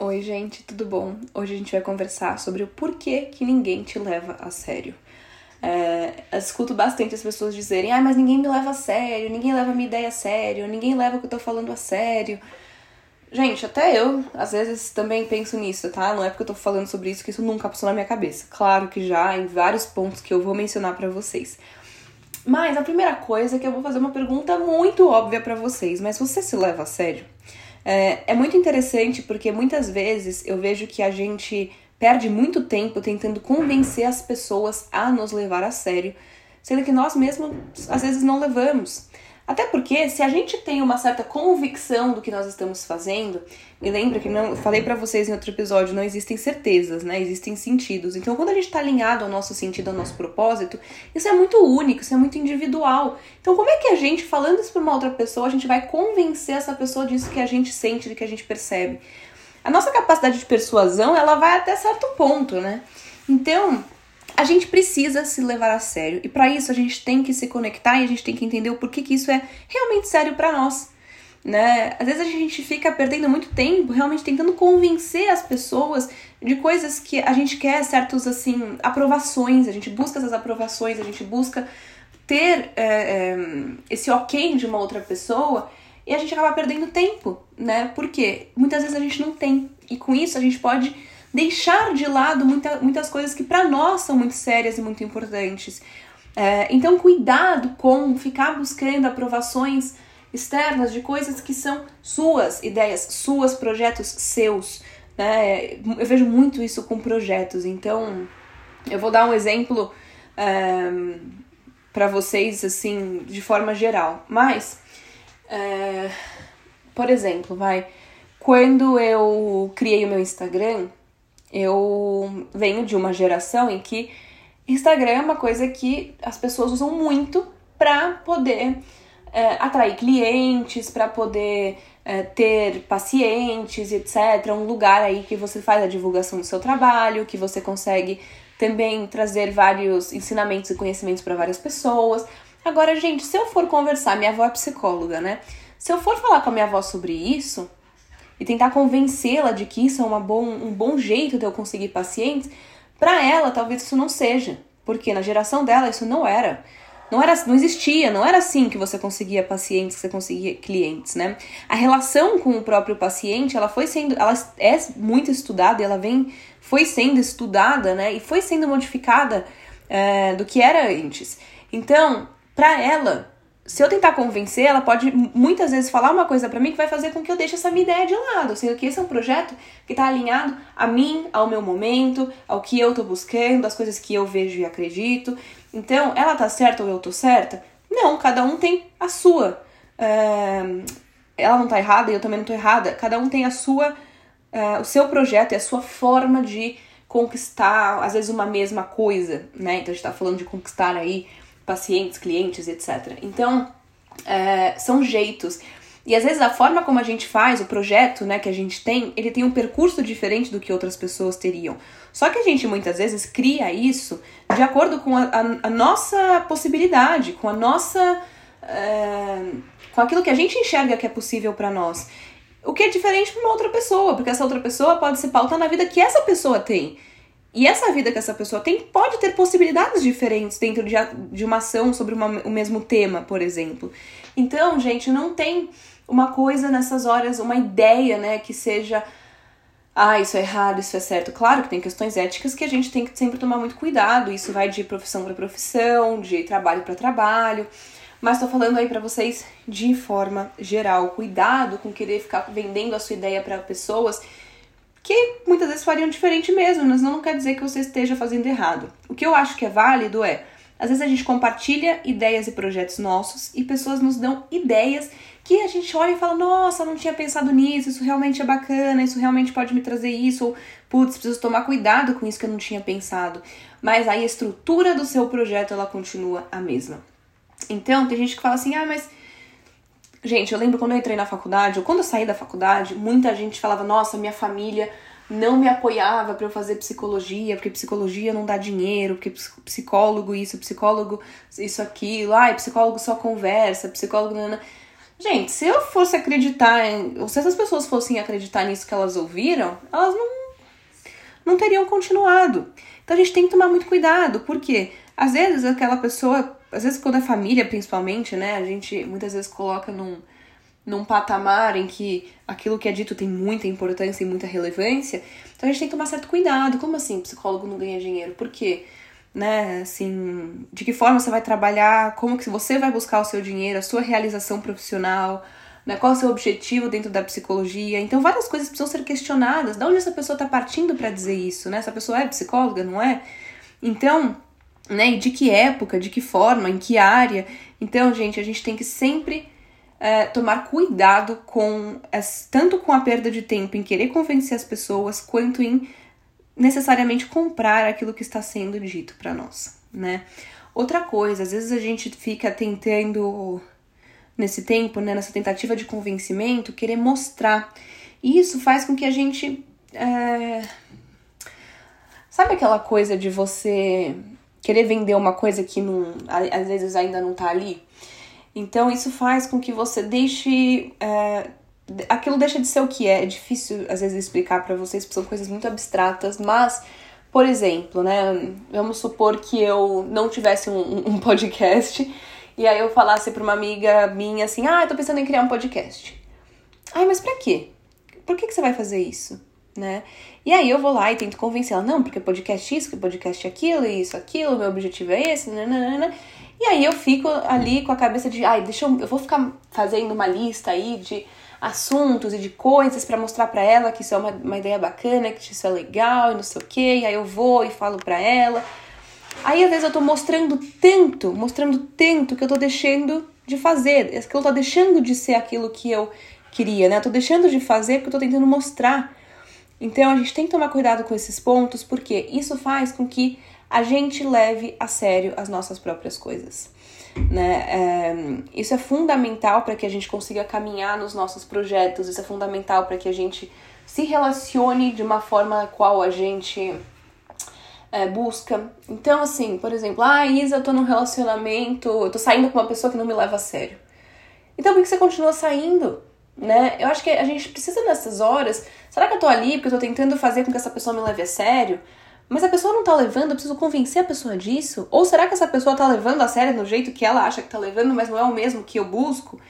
Oi, gente, tudo bom? Hoje a gente vai conversar sobre o porquê que ninguém te leva a sério. É, eu escuto bastante as pessoas dizerem: ah, mas ninguém me leva a sério, ninguém leva a minha ideia a sério, ninguém leva o que eu tô falando a sério. Gente, até eu, às vezes, também penso nisso, tá? Não é porque eu tô falando sobre isso que isso nunca passou na minha cabeça. Claro que já, em vários pontos que eu vou mencionar para vocês. Mas a primeira coisa é que eu vou fazer uma pergunta muito óbvia para vocês: mas você se leva a sério? É, é muito interessante porque muitas vezes eu vejo que a gente perde muito tempo tentando convencer as pessoas a nos levar a sério, sendo que nós mesmos às vezes não levamos. Até porque se a gente tem uma certa convicção do que nós estamos fazendo, e lembra que não falei para vocês em outro episódio, não existem certezas, né? Existem sentidos. Então, quando a gente está alinhado ao nosso sentido, ao nosso propósito, isso é muito único, isso é muito individual. Então, como é que a gente falando isso para uma outra pessoa, a gente vai convencer essa pessoa disso que a gente sente, do que a gente percebe? A nossa capacidade de persuasão, ela vai até certo ponto, né? Então, a gente precisa se levar a sério. E para isso a gente tem que se conectar e a gente tem que entender o porquê que isso é realmente sério para nós. Né? Às vezes a gente fica perdendo muito tempo realmente tentando convencer as pessoas de coisas que a gente quer certos assim aprovações, a gente busca essas aprovações, a gente busca ter é, é, esse ok de uma outra pessoa e a gente acaba perdendo tempo, né? Porque muitas vezes a gente não tem e com isso a gente pode deixar de lado muita, muitas coisas que para nós são muito sérias e muito importantes. É, então, cuidado com ficar buscando aprovações externas de coisas que são suas ideias, suas projetos seus. Né? Eu vejo muito isso com projetos. Então, eu vou dar um exemplo é, para vocês, assim, de forma geral. Mas, é, por exemplo, vai. Quando eu criei o meu Instagram, eu venho de uma geração em que Instagram é uma coisa que as pessoas usam muito para poder é, atrair clientes, para poder é, ter pacientes, etc. Um lugar aí que você faz a divulgação do seu trabalho, que você consegue também trazer vários ensinamentos e conhecimentos para várias pessoas. Agora, gente, se eu for conversar, minha avó é psicóloga, né? Se eu for falar com a minha avó sobre isso, e tentar convencê-la de que isso é uma bom, um bom jeito de eu conseguir pacientes, para ela talvez isso não seja, porque na geração dela isso não era. Não era, não existia, não era assim que você conseguia pacientes, que você conseguia clientes, né? A relação com o próprio paciente, ela foi sendo, ela é muito estudada, ela vem, foi sendo estudada, né? E foi sendo modificada é, do que era antes. Então, para ela, se eu tentar convencer, ela pode muitas vezes falar uma coisa para mim que vai fazer com que eu deixe essa minha ideia de lado. Sendo que esse é um projeto que tá alinhado a mim, ao meu momento, ao que eu tô buscando, às coisas que eu vejo e acredito. Então, ela tá certa ou eu tô certa? Não, cada um tem a sua. É... Ela não tá errada e eu também não tô errada. Cada um tem a sua, é... o seu projeto e a sua forma de conquistar, às vezes, uma mesma coisa, né? Então a gente tá falando de conquistar aí pacientes, clientes, etc. Então, é, são jeitos. E às vezes a forma como a gente faz o projeto, né, que a gente tem, ele tem um percurso diferente do que outras pessoas teriam. Só que a gente muitas vezes cria isso de acordo com a, a, a nossa possibilidade, com a nossa. É, com aquilo que a gente enxerga que é possível para nós. O que é diferente para uma outra pessoa, porque essa outra pessoa pode se pautar na vida que essa pessoa tem. E essa vida que essa pessoa tem pode ter possibilidades diferentes dentro de, de uma ação sobre uma, o mesmo tema, por exemplo. Então, gente, não tem uma coisa nessas horas, uma ideia, né, que seja. Ah, isso é errado, isso é certo. Claro que tem questões éticas que a gente tem que sempre tomar muito cuidado. Isso vai de profissão para profissão, de trabalho para trabalho. Mas tô falando aí para vocês de forma geral. Cuidado com querer ficar vendendo a sua ideia para pessoas que muitas vezes fariam diferente mesmo, mas não quer dizer que você esteja fazendo errado. O que eu acho que é válido é, às vezes a gente compartilha ideias e projetos nossos e pessoas nos dão ideias que a gente olha e fala: "Nossa, não tinha pensado nisso, isso realmente é bacana, isso realmente pode me trazer isso", ou "Putz, preciso tomar cuidado com isso que eu não tinha pensado". Mas aí a estrutura do seu projeto ela continua a mesma. Então, tem gente que fala assim: "Ah, mas Gente, eu lembro quando eu entrei na faculdade, ou quando eu saí da faculdade, muita gente falava: nossa, minha família não me apoiava para eu fazer psicologia, porque psicologia não dá dinheiro, porque psicólogo isso, psicólogo isso, aquilo, ai, psicólogo só conversa, psicólogo. Não. Gente, se eu fosse acreditar, em, ou se essas pessoas fossem acreditar nisso que elas ouviram, elas não, não teriam continuado. Então a gente tem que tomar muito cuidado, porque às vezes aquela pessoa, às vezes quando é família principalmente, né, a gente muitas vezes coloca num, num patamar em que aquilo que é dito tem muita importância e muita relevância, então a gente tem que tomar certo cuidado. Como assim psicólogo não ganha dinheiro? Por quê? né? Assim, de que forma você vai trabalhar, como que você vai buscar o seu dinheiro, a sua realização profissional, né? Qual é o seu objetivo dentro da psicologia? Então, várias coisas precisam ser questionadas. Da onde essa pessoa está partindo para dizer isso, né? Essa pessoa é psicóloga, não é? Então, né? E de que época, de que forma, em que área? Então, gente, a gente tem que sempre é, tomar cuidado com tanto com a perda de tempo em querer convencer as pessoas, quanto em necessariamente comprar aquilo que está sendo dito para nós, né? Outra coisa, às vezes a gente fica tentando nesse tempo, né, nessa tentativa de convencimento, querer mostrar. E isso faz com que a gente é... sabe aquela coisa de você querer vender uma coisa que não, às vezes ainda não tá ali? Então isso faz com que você deixe é, aquilo deixa de ser o que é. É difícil às vezes explicar para vocês, porque são coisas muito abstratas, mas por exemplo, né, vamos supor que eu não tivesse um, um podcast e aí eu falasse para uma amiga minha assim: "Ah, eu tô pensando em criar um podcast". Ai, mas para quê? Por que que você vai fazer isso? Né? E aí eu vou lá e tento convencer ela, não, porque podcast isso, porque podcast aquilo, isso, aquilo, meu objetivo é esse, nananana. E aí eu fico ali com a cabeça de, ai, deixa eu, eu vou ficar fazendo uma lista aí de assuntos e de coisas para mostrar para ela que isso é uma, uma ideia bacana, que isso é legal e não sei o que. Aí eu vou e falo para ela. Aí às vezes eu tô mostrando tanto, mostrando tanto que eu tô deixando de fazer, que eu tô deixando de ser aquilo que eu queria, né? Eu tô deixando de fazer porque eu tô tentando mostrar. Então a gente tem que tomar cuidado com esses pontos, porque isso faz com que a gente leve a sério as nossas próprias coisas. Né? É, isso é fundamental para que a gente consiga caminhar nos nossos projetos, isso é fundamental para que a gente se relacione de uma forma qual a gente é, busca. Então, assim, por exemplo, ah, Isa, eu tô num relacionamento, eu tô saindo com uma pessoa que não me leva a sério. Então, por que você continua saindo? Né? Eu acho que a gente precisa nessas horas. Será que eu tô ali porque eu tô tentando fazer com que essa pessoa me leve a sério? Mas a pessoa não tá levando, eu preciso convencer a pessoa disso? Ou será que essa pessoa tá levando a sério no jeito que ela acha que tá levando, mas não é o mesmo que eu busco?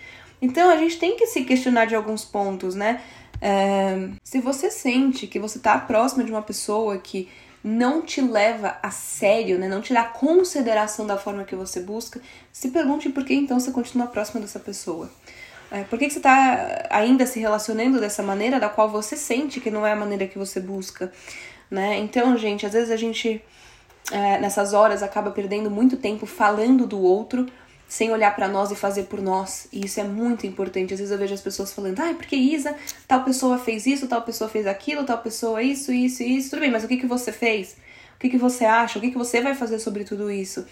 Então a gente tem que se questionar de alguns pontos, né? É, se você sente que você tá próxima de uma pessoa que não te leva a sério, né? Não te dá consideração da forma que você busca, se pergunte por que então você continua próxima dessa pessoa. É, por que, que você está ainda se relacionando dessa maneira da qual você sente que não é a maneira que você busca? né? Então, gente, às vezes a gente é, nessas horas acaba perdendo muito tempo falando do outro sem olhar para nós e fazer por nós. E isso é muito importante. Às vezes eu vejo as pessoas falando, ah, porque Isa, tal pessoa fez isso, tal pessoa fez aquilo, tal pessoa isso, isso, isso. Tudo bem, mas o que, que você fez? O que, que você acha? O que, que você vai fazer sobre tudo isso?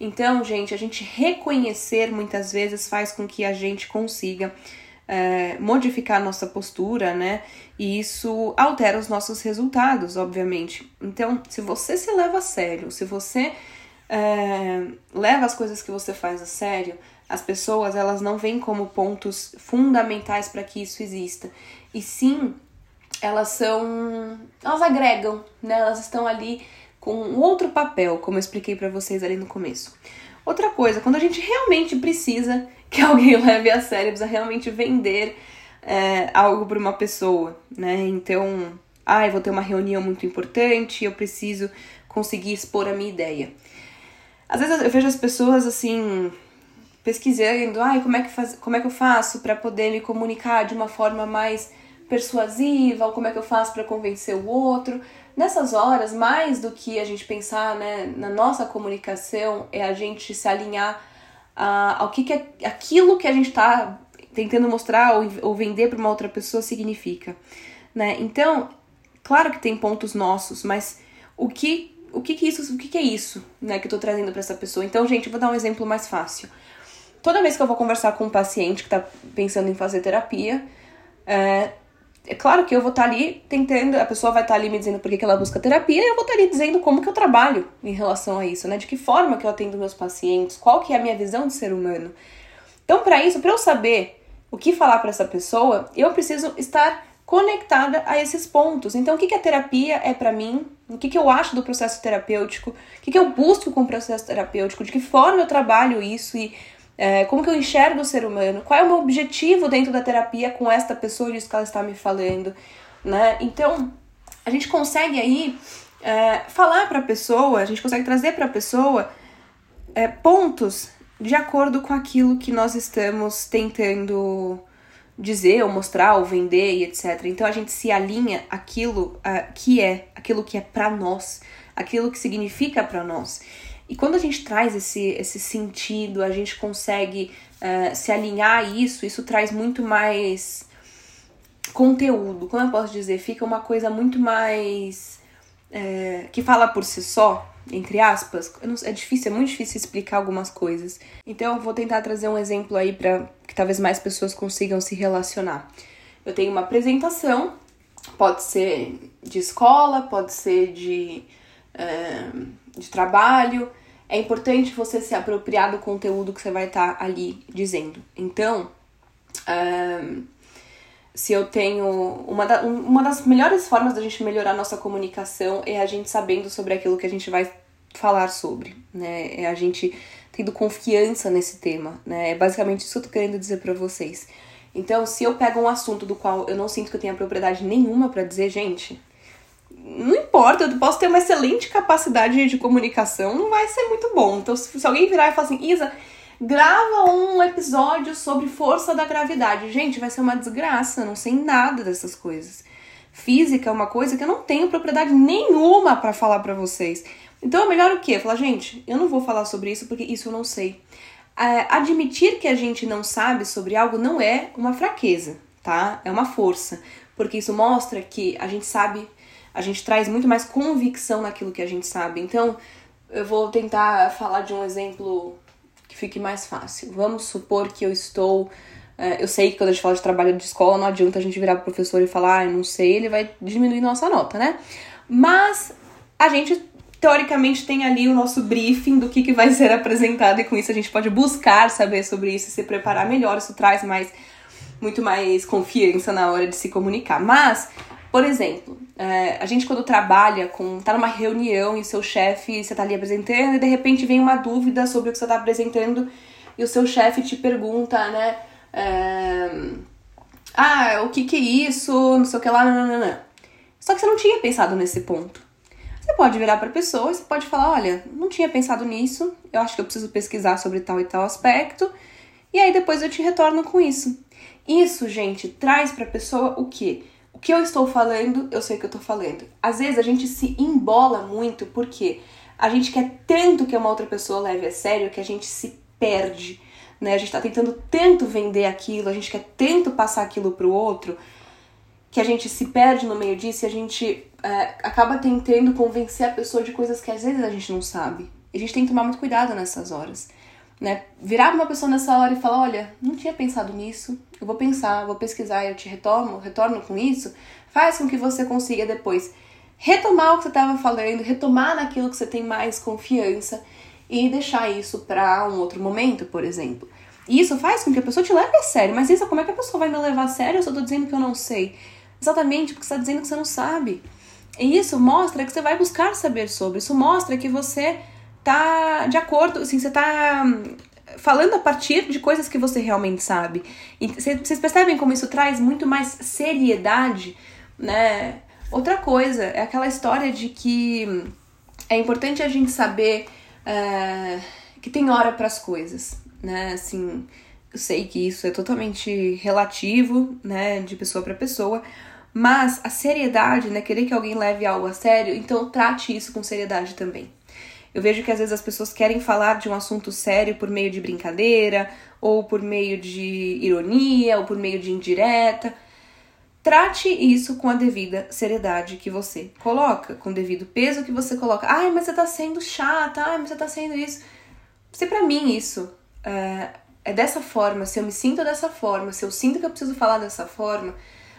Então, gente, a gente reconhecer muitas vezes faz com que a gente consiga é, modificar nossa postura, né? E isso altera os nossos resultados, obviamente. Então, se você se leva a sério, se você é, leva as coisas que você faz a sério, as pessoas elas não veem como pontos fundamentais para que isso exista. E sim, elas são. Elas agregam, né? Elas estão ali com um outro papel, como eu expliquei para vocês ali no começo. Outra coisa, quando a gente realmente precisa que alguém leve a sério, precisa realmente vender é, algo para uma pessoa, né? Então, ah, vou ter uma reunião muito importante, eu preciso conseguir expor a minha ideia. Às vezes eu vejo as pessoas assim pesquisando, ai, como é que faz, como é que eu faço para poder me comunicar de uma forma mais persuasiva, ou como é que eu faço para convencer o outro. Nessas horas, mais do que a gente pensar né, na nossa comunicação, é a gente se alinhar a, ao que, que é, aquilo que a gente está tentando mostrar ou, ou vender para uma outra pessoa significa. Né? Então, claro que tem pontos nossos, mas o que o que, que isso, o que, que é isso, né, que eu tô trazendo para essa pessoa? Então, gente, eu vou dar um exemplo mais fácil. Toda vez que eu vou conversar com um paciente que tá pensando em fazer terapia, é, é claro que eu vou estar tá ali tentando, a pessoa vai estar tá ali me dizendo por que, ela busca terapia e eu vou estar tá ali dizendo como que eu trabalho em relação a isso, né? De que forma que eu atendo meus pacientes, qual que é a minha visão de ser humano. Então, para isso, para eu saber o que falar para essa pessoa, eu preciso estar conectada a esses pontos. Então, o que, que a terapia é para mim? O que, que eu acho do processo terapêutico? O que, que eu busco com o processo terapêutico? De que forma eu trabalho isso e é, como que eu enxergo o ser humano? Qual é o meu objetivo dentro da terapia com esta pessoa disso que ela está me falando? Né? Então, a gente consegue aí é, falar para a pessoa, a gente consegue trazer para a pessoa é, pontos de acordo com aquilo que nós estamos tentando dizer ou mostrar ou vender e etc. Então a gente se alinha aquilo uh, que é, aquilo que é para nós, aquilo que significa para nós. E quando a gente traz esse, esse sentido, a gente consegue uh, se alinhar a isso, isso traz muito mais conteúdo. Como eu posso dizer? Fica uma coisa muito mais. Uh, que fala por si só, entre aspas, é difícil, é muito difícil explicar algumas coisas. Então eu vou tentar trazer um exemplo aí para que talvez mais pessoas consigam se relacionar. Eu tenho uma apresentação, pode ser de escola, pode ser de, é, de trabalho. É importante você se apropriar do conteúdo que você vai estar tá ali dizendo. Então, é, se eu tenho. Uma, da, uma das melhores formas da gente melhorar nossa comunicação é a gente sabendo sobre aquilo que a gente vai falar sobre, né? É a gente tendo confiança nesse tema, né? É basicamente isso que eu tô querendo dizer para vocês. Então, se eu pego um assunto do qual eu não sinto que eu tenha propriedade nenhuma para dizer, gente, não importa, eu posso ter uma excelente capacidade de comunicação, não vai ser muito bom. Então, se alguém virar e falar assim, Isa, grava um episódio sobre força da gravidade. Gente, vai ser uma desgraça, não sei nada dessas coisas. Física é uma coisa que eu não tenho propriedade nenhuma para falar para vocês. Então é melhor o quê? Falar, gente, eu não vou falar sobre isso porque isso eu não sei. É, admitir que a gente não sabe sobre algo não é uma fraqueza, tá? É uma força. Porque isso mostra que a gente sabe, a gente traz muito mais convicção naquilo que a gente sabe. Então, eu vou tentar falar de um exemplo que fique mais fácil. Vamos supor que eu estou. É, eu sei que quando a gente fala de trabalho de escola, não adianta a gente virar pro professor e falar, ah, eu não sei, ele vai diminuir nossa nota, né? Mas a gente teoricamente tem ali o nosso briefing do que, que vai ser apresentado e com isso a gente pode buscar saber sobre isso e se preparar melhor. Isso traz mais muito mais confiança na hora de se comunicar. Mas, por exemplo, é, a gente quando trabalha com. tá numa reunião e o seu chefe, você tá ali apresentando, e de repente vem uma dúvida sobre o que você tá apresentando e o seu chefe te pergunta, né? É, ah, o que que é isso? Não sei o que lá, não, não, não. Só que você não tinha pensado nesse ponto. Você pode virar para a pessoa e você pode falar: olha, não tinha pensado nisso, eu acho que eu preciso pesquisar sobre tal e tal aspecto, e aí depois eu te retorno com isso. Isso, gente, traz para a pessoa o quê? O que eu estou falando, eu sei que eu estou falando. Às vezes a gente se embola muito porque a gente quer tanto que uma outra pessoa leve a sério que a gente se perde, né? A gente está tentando tanto vender aquilo, a gente quer tanto passar aquilo pro outro que a gente se perde no meio disso e a gente é, acaba tentando convencer a pessoa de coisas que às vezes a gente não sabe. E a gente tem que tomar muito cuidado nessas horas. Né? Virar uma pessoa nessa hora e falar, olha, não tinha pensado nisso, eu vou pensar, vou pesquisar, eu te retorno, retorno com isso, faz com que você consiga depois retomar o que você estava falando, retomar naquilo que você tem mais confiança e deixar isso para um outro momento, por exemplo. E isso faz com que a pessoa te leve a sério. Mas isso, como é que a pessoa vai me levar a sério se eu tô dizendo que eu não sei? Exatamente porque você está dizendo que você não sabe. E isso mostra que você vai buscar saber sobre. Isso mostra que você tá de acordo, assim, você tá falando a partir de coisas que você realmente sabe. Vocês percebem como isso traz muito mais seriedade, né? Outra coisa é aquela história de que hum, é importante a gente saber uh, que tem hora para as coisas, né? Assim, eu sei que isso é totalmente relativo, né, de pessoa para pessoa, mas a seriedade, né, querer que alguém leve algo a sério, então trate isso com seriedade também. Eu vejo que às vezes as pessoas querem falar de um assunto sério por meio de brincadeira, ou por meio de ironia, ou por meio de indireta. Trate isso com a devida seriedade que você coloca, com o devido peso que você coloca. Ai, mas você tá sendo chata, ai, mas você tá sendo isso. Se para mim isso é, é dessa forma, se eu me sinto dessa forma, se eu sinto que eu preciso falar dessa forma,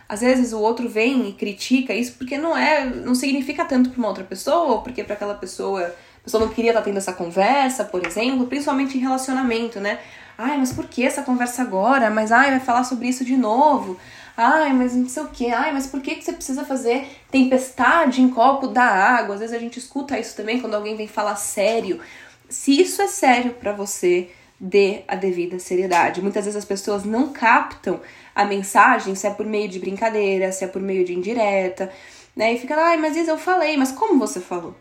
às vezes o outro vem e critica isso porque não é, não significa tanto para uma outra pessoa, ou porque para aquela pessoa, pessoa não queria estar tendo essa conversa, por exemplo, principalmente em relacionamento, né? Ai, mas por que essa conversa agora? Mas ai, vai falar sobre isso de novo. Ai, mas não sei o que. Ai, mas por que, que você precisa fazer tempestade em copo da água? Às vezes a gente escuta isso também quando alguém vem falar sério. Se isso é sério para você, dê a devida seriedade. Muitas vezes as pessoas não captam a mensagem, se é por meio de brincadeira, se é por meio de indireta, né? E fica, ai, mas isso eu falei, mas como você falou?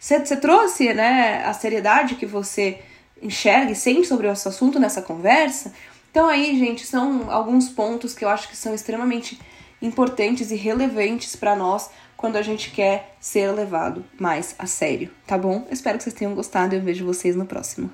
Você, trouxe, né, a seriedade que você enxerga e sente sobre esse assunto nessa conversa? Então aí, gente, são alguns pontos que eu acho que são extremamente importantes e relevantes para nós quando a gente quer ser levado mais a sério, tá bom? Espero que vocês tenham gostado e eu vejo vocês no próximo.